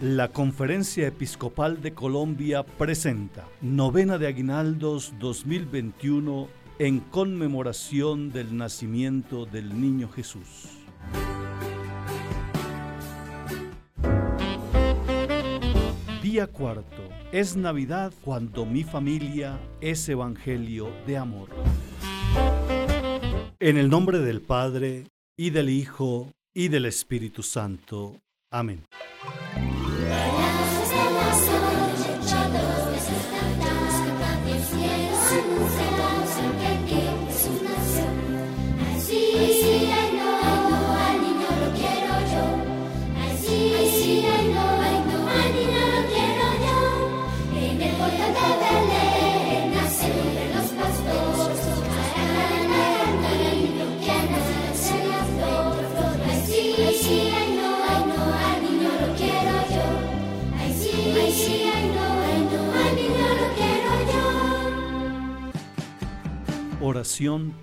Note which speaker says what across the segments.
Speaker 1: La Conferencia Episcopal de Colombia presenta Novena de Aguinaldos 2021 en conmemoración del nacimiento del Niño Jesús. Día cuarto. Es Navidad cuando mi familia es Evangelio de amor. En el nombre del Padre, y del Hijo, y del Espíritu Santo. Amén.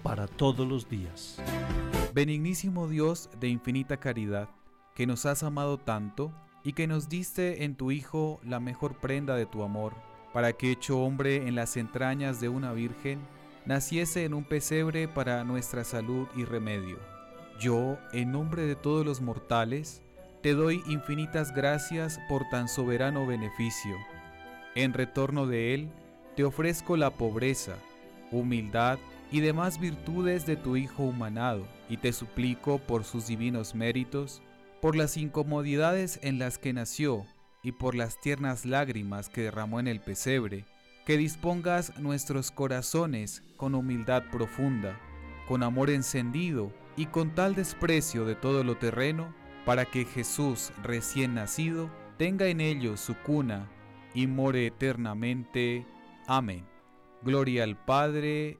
Speaker 1: Para todos los días.
Speaker 2: Benignísimo Dios de infinita caridad, que nos has amado tanto y que nos diste en tu Hijo la mejor prenda de tu amor, para que hecho hombre en las entrañas de una virgen, naciese en un pesebre para nuestra salud y remedio. Yo, en nombre de todos los mortales, te doy infinitas gracias por tan soberano beneficio. En retorno de él, te ofrezco la pobreza, humildad y demás virtudes de tu Hijo humanado, y te suplico por sus divinos méritos, por las incomodidades en las que nació y por las tiernas lágrimas que derramó en el pesebre, que dispongas nuestros corazones con humildad profunda, con amor encendido y con tal desprecio de todo lo terreno, para que Jesús recién nacido tenga en ellos su cuna y more eternamente. Amén. Gloria al Padre,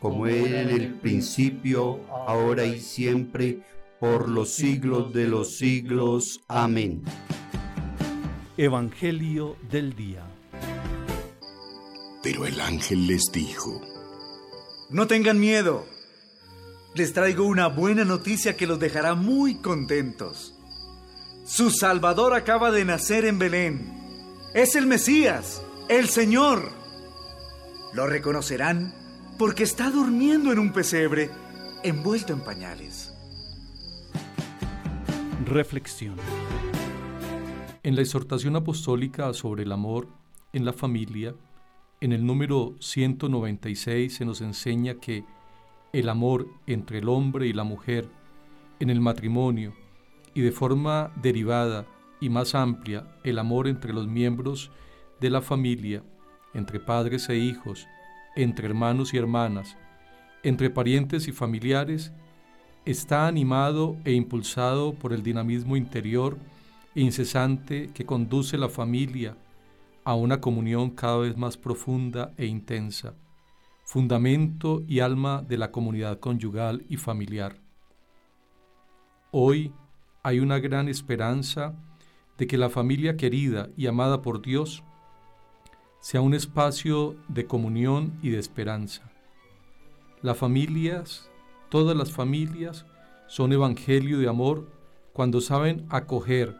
Speaker 3: como era en el principio, ahora y siempre, por los siglos de los siglos. Amén.
Speaker 1: Evangelio del Día.
Speaker 4: Pero el ángel les dijo,
Speaker 5: No tengan miedo. Les traigo una buena noticia que los dejará muy contentos. Su Salvador acaba de nacer en Belén. Es el Mesías, el Señor. Lo reconocerán porque está durmiendo en un pesebre envuelto en pañales.
Speaker 1: Reflexión.
Speaker 6: En la exhortación apostólica sobre el amor en la familia, en el número 196 se nos enseña que el amor entre el hombre y la mujer, en el matrimonio y de forma derivada y más amplia, el amor entre los miembros de la familia, entre padres e hijos, entre hermanos y hermanas, entre parientes y familiares, está animado e impulsado por el dinamismo interior e incesante que conduce la familia a una comunión cada vez más profunda e intensa, fundamento y alma de la comunidad conyugal y familiar. Hoy hay una gran esperanza de que la familia querida y amada por Dios sea un espacio de comunión y de esperanza. Las familias, todas las familias, son evangelio de amor cuando saben acoger,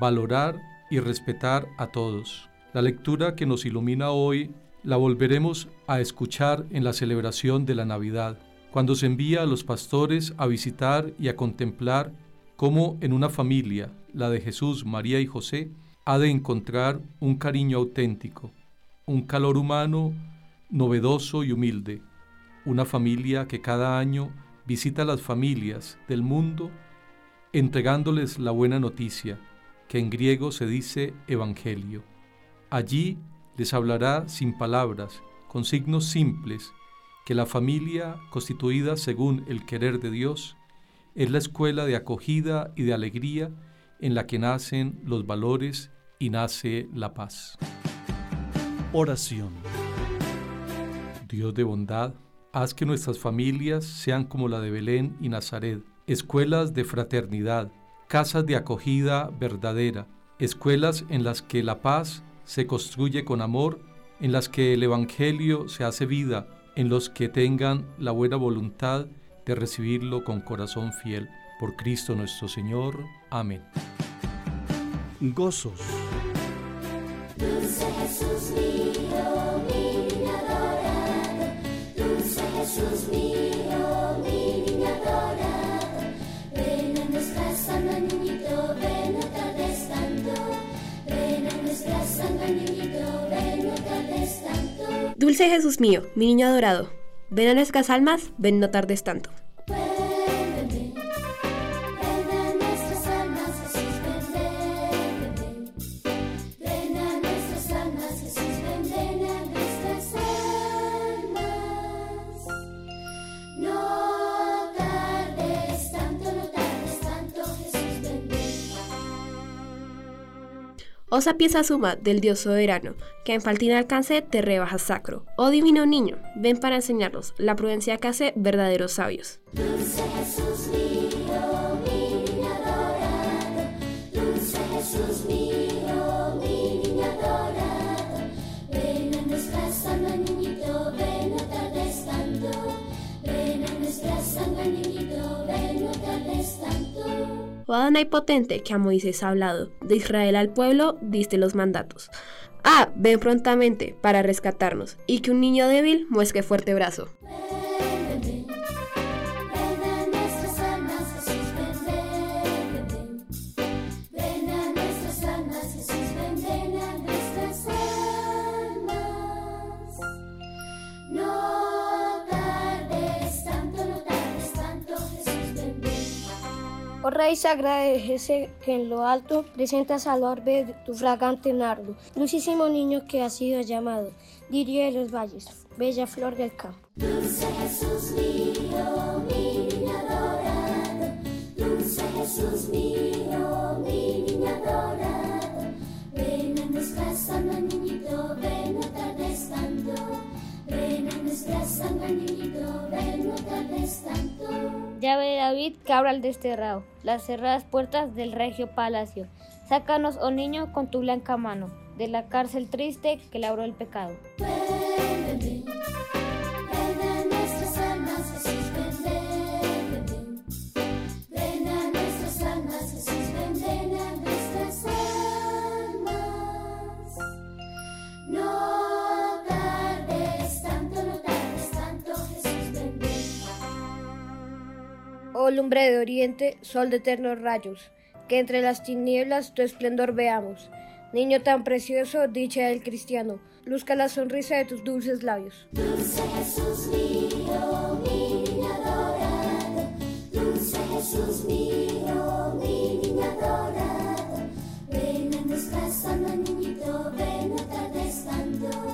Speaker 6: valorar y respetar a todos. La lectura que nos ilumina hoy la volveremos a escuchar en la celebración de la Navidad, cuando se envía a los pastores a visitar y a contemplar cómo en una familia, la de Jesús, María y José, ha de encontrar un cariño auténtico, un calor humano novedoso y humilde, una familia que cada año visita las familias del mundo entregándoles la buena noticia, que en griego se dice Evangelio. Allí les hablará sin palabras, con signos simples, que la familia, constituida según el querer de Dios, es la escuela de acogida y de alegría en la que nacen los valores y nace la paz.
Speaker 1: Oración.
Speaker 6: Dios de bondad, haz que nuestras familias sean como la de Belén y Nazaret, escuelas de fraternidad, casas de acogida verdadera, escuelas en las que la paz se construye con amor, en las que el Evangelio se hace vida, en los que tengan la buena voluntad de recibirlo con corazón fiel. Por Cristo nuestro Señor. Amén.
Speaker 1: Gozos.
Speaker 7: Dulce Jesús mío, mi adorado. Dulce Jesús mío, mi niño adorado. Ven a nuestra santa niñito, ven no tardes tanto. Ven a nuestra santa niñito, ven no tardes tanto.
Speaker 8: Dulce Jesús mío, mi niño adorado. Ven a nuestras almas, ven no tardes tanto. Osa pieza suma del Dios soberano, que en faltín alcance te rebajas sacro. Oh divino niño, ven para enseñarnos la prudencia que hace verdaderos sabios. Oh Adonai potente, que a Moisés ha hablado, de Israel al pueblo diste los mandatos. Ah, ven prontamente para rescatarnos, y que un niño débil muesque fuerte brazo.
Speaker 9: Oh Rey agradece que en lo alto presentas al orbe tu fragante nardo, dulcísimo niño que ha sido llamado, diría de los valles, bella flor del campo.
Speaker 7: Dulce Jesús mío, mi niño adorado. Dulce Jesús mío, mi niño adorado. Ven a nuestra santa niñito, ven no tardes tanto. Ven a nuestra santa niñito, ven no tardes tanto.
Speaker 9: Llave de David que abra el desterrado, las cerradas puertas del regio palacio. Sácanos, oh niño, con tu blanca mano, de la cárcel triste que labró el pecado. Oh lumbre de oriente, sol de eternos rayos, que entre las tinieblas tu esplendor veamos. Niño tan precioso, dicha del cristiano, luzca la sonrisa de tus dulces labios.
Speaker 7: Dulce Jesús mío, mi niño adorado. Dulce Jesús mío, mi niño adorado. Ven a nuestra niñito, ven a tanto.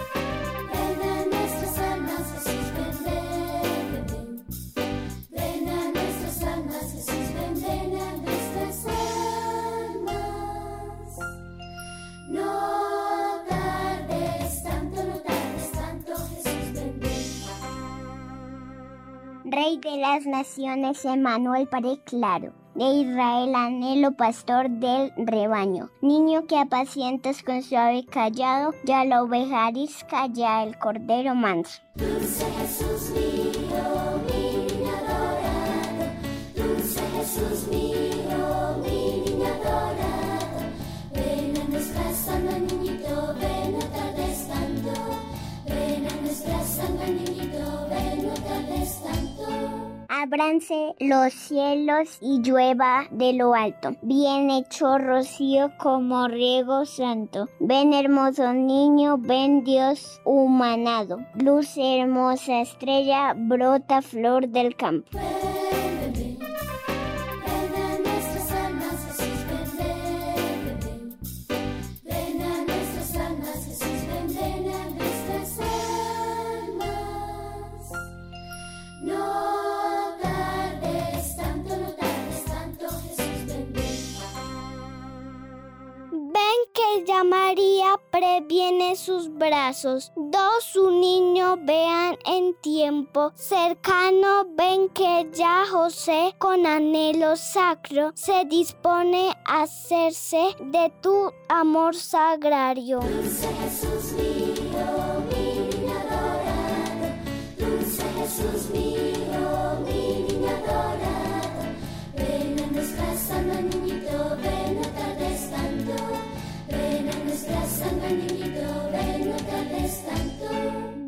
Speaker 10: Rey de las naciones, Emanuel Padre claro, de Israel anhelo pastor del rebaño, niño que apacientas con suave callado, ya la oveja arisca, ya el cordero manso.
Speaker 7: Dulce Jesús mío, adorado. Dulce Jesús mío,
Speaker 10: Ábranse los cielos y llueva de lo alto. Bien hecho rocío como riego santo. Ven hermoso niño, ven Dios humanado. Luz hermosa estrella, brota flor del campo. María previene sus brazos. Dos su niño vean en tiempo cercano, ven que ya José con anhelo sacro se dispone a hacerse de tu amor sagrario.
Speaker 7: Dulce Jesús mío, niño adorado. Dulce Jesús mío,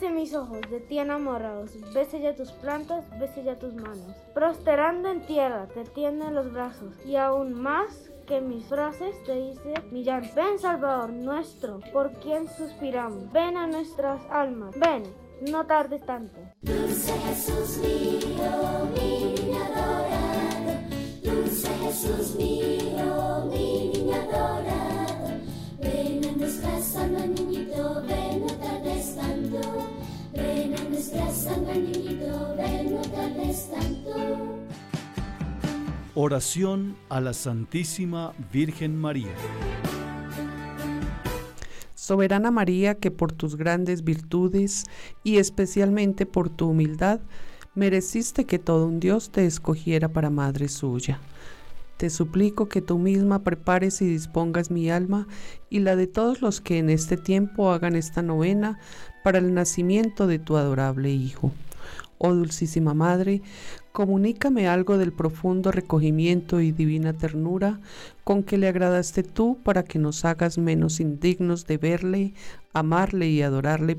Speaker 11: Véanse mis ojos, de ti enamorados, bese ya tus plantas, bese ya tus manos. Prosterando en tierra, te tienden los brazos, y aún más que mis frases te dice mi llanto. Ven, Salvador nuestro, por quien suspiramos. Ven a nuestras almas, ven, no tardes tanto.
Speaker 7: Dulce Jesús mío, mi adorado. Dulce Jesús mío, ven, tanto.
Speaker 1: Oración a la Santísima Virgen María.
Speaker 12: Soberana María, que por tus grandes virtudes y especialmente por tu humildad, mereciste que todo un Dios te escogiera para madre suya. Te suplico que tú misma prepares y dispongas mi alma y la de todos los que en este tiempo hagan esta novena para el nacimiento de tu adorable Hijo. Oh Dulcísima Madre, comunícame algo del profundo recogimiento y divina ternura con que le agradaste tú para que nos hagas menos indignos de verle, amarle y adorarle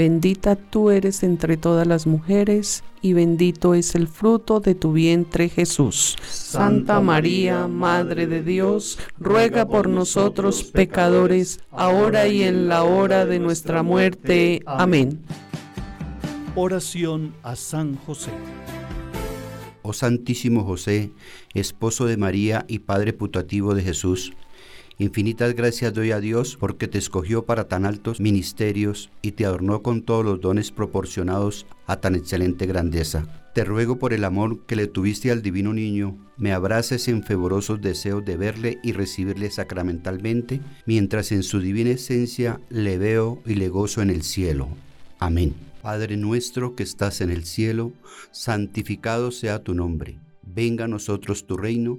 Speaker 12: Bendita tú eres entre todas las mujeres, y bendito es el fruto de tu vientre Jesús. Santa María, Madre de Dios, ruega por nosotros pecadores, ahora y en la hora de nuestra muerte. Amén.
Speaker 1: Oración a San José.
Speaker 3: Oh Santísimo José, esposo de María y Padre putativo de Jesús, infinitas gracias doy a Dios porque te escogió para tan altos ministerios y te adornó con todos los dones proporcionados a tan excelente grandeza. Te ruego por el amor que le tuviste al divino niño, me abraces en fervorosos deseos de verle y recibirle sacramentalmente, mientras en su divina esencia le veo y le gozo en el cielo. Amén. Padre nuestro que estás en el cielo, santificado sea tu nombre. Venga a nosotros tu reino,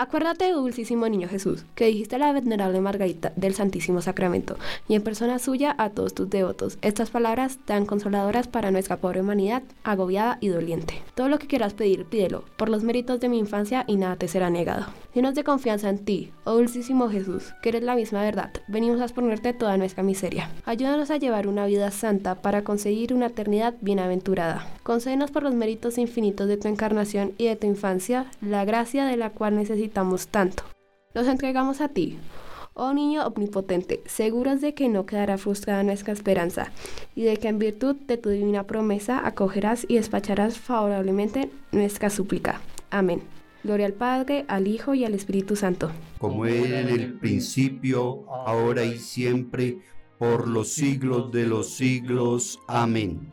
Speaker 8: Acuérdate, dulcísimo niño Jesús, que dijiste a la venerable Margarita del Santísimo Sacramento y en persona suya a todos tus devotos estas palabras tan consoladoras para nuestra pobre humanidad, agobiada y doliente. Todo lo que quieras pedir, pídelo, por los méritos de mi infancia y nada te será negado. Llenos de confianza en ti, oh dulcísimo Jesús, que eres la misma verdad, venimos a exponerte toda nuestra miseria. Ayúdanos a llevar una vida santa para conseguir una eternidad bienaventurada. Concédenos por los méritos infinitos de tu encarnación y de tu infancia la gracia de la cual necesitamos tanto. Nos entregamos a ti, oh niño omnipotente, seguros de que no quedará frustrada nuestra esperanza y de que en virtud de tu divina promesa acogerás y despacharás favorablemente nuestra súplica. Amén. Gloria al Padre, al Hijo y al Espíritu Santo.
Speaker 3: Como era en el principio, ahora y siempre, por los siglos de los siglos. Amén.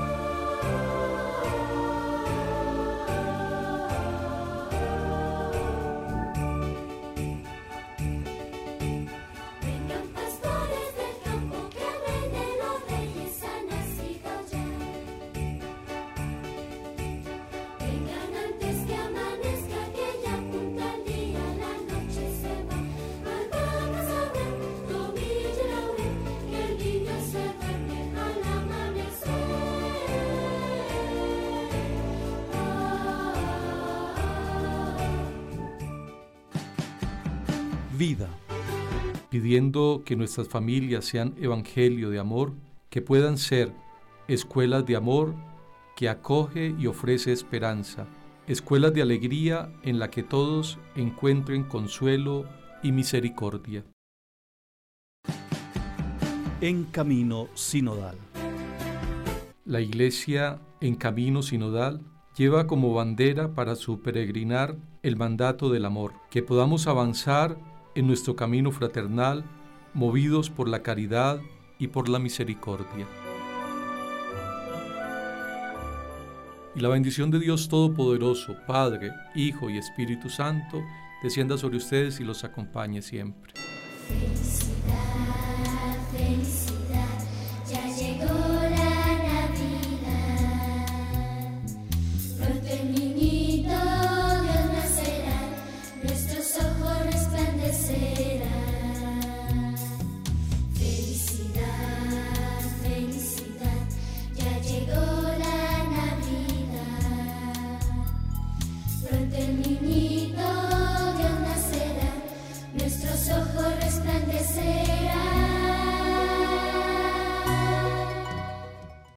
Speaker 1: Vida.
Speaker 6: pidiendo que nuestras familias sean evangelio de amor, que puedan ser escuelas de amor que acoge y ofrece esperanza, escuelas de alegría en la que todos encuentren consuelo y misericordia.
Speaker 1: En camino sinodal.
Speaker 6: La Iglesia en camino sinodal lleva como bandera para su peregrinar el mandato del amor, que podamos avanzar en nuestro camino fraternal, movidos por la caridad y por la misericordia. Y la bendición de Dios Todopoderoso, Padre, Hijo y Espíritu Santo, descienda sobre ustedes y los acompañe siempre.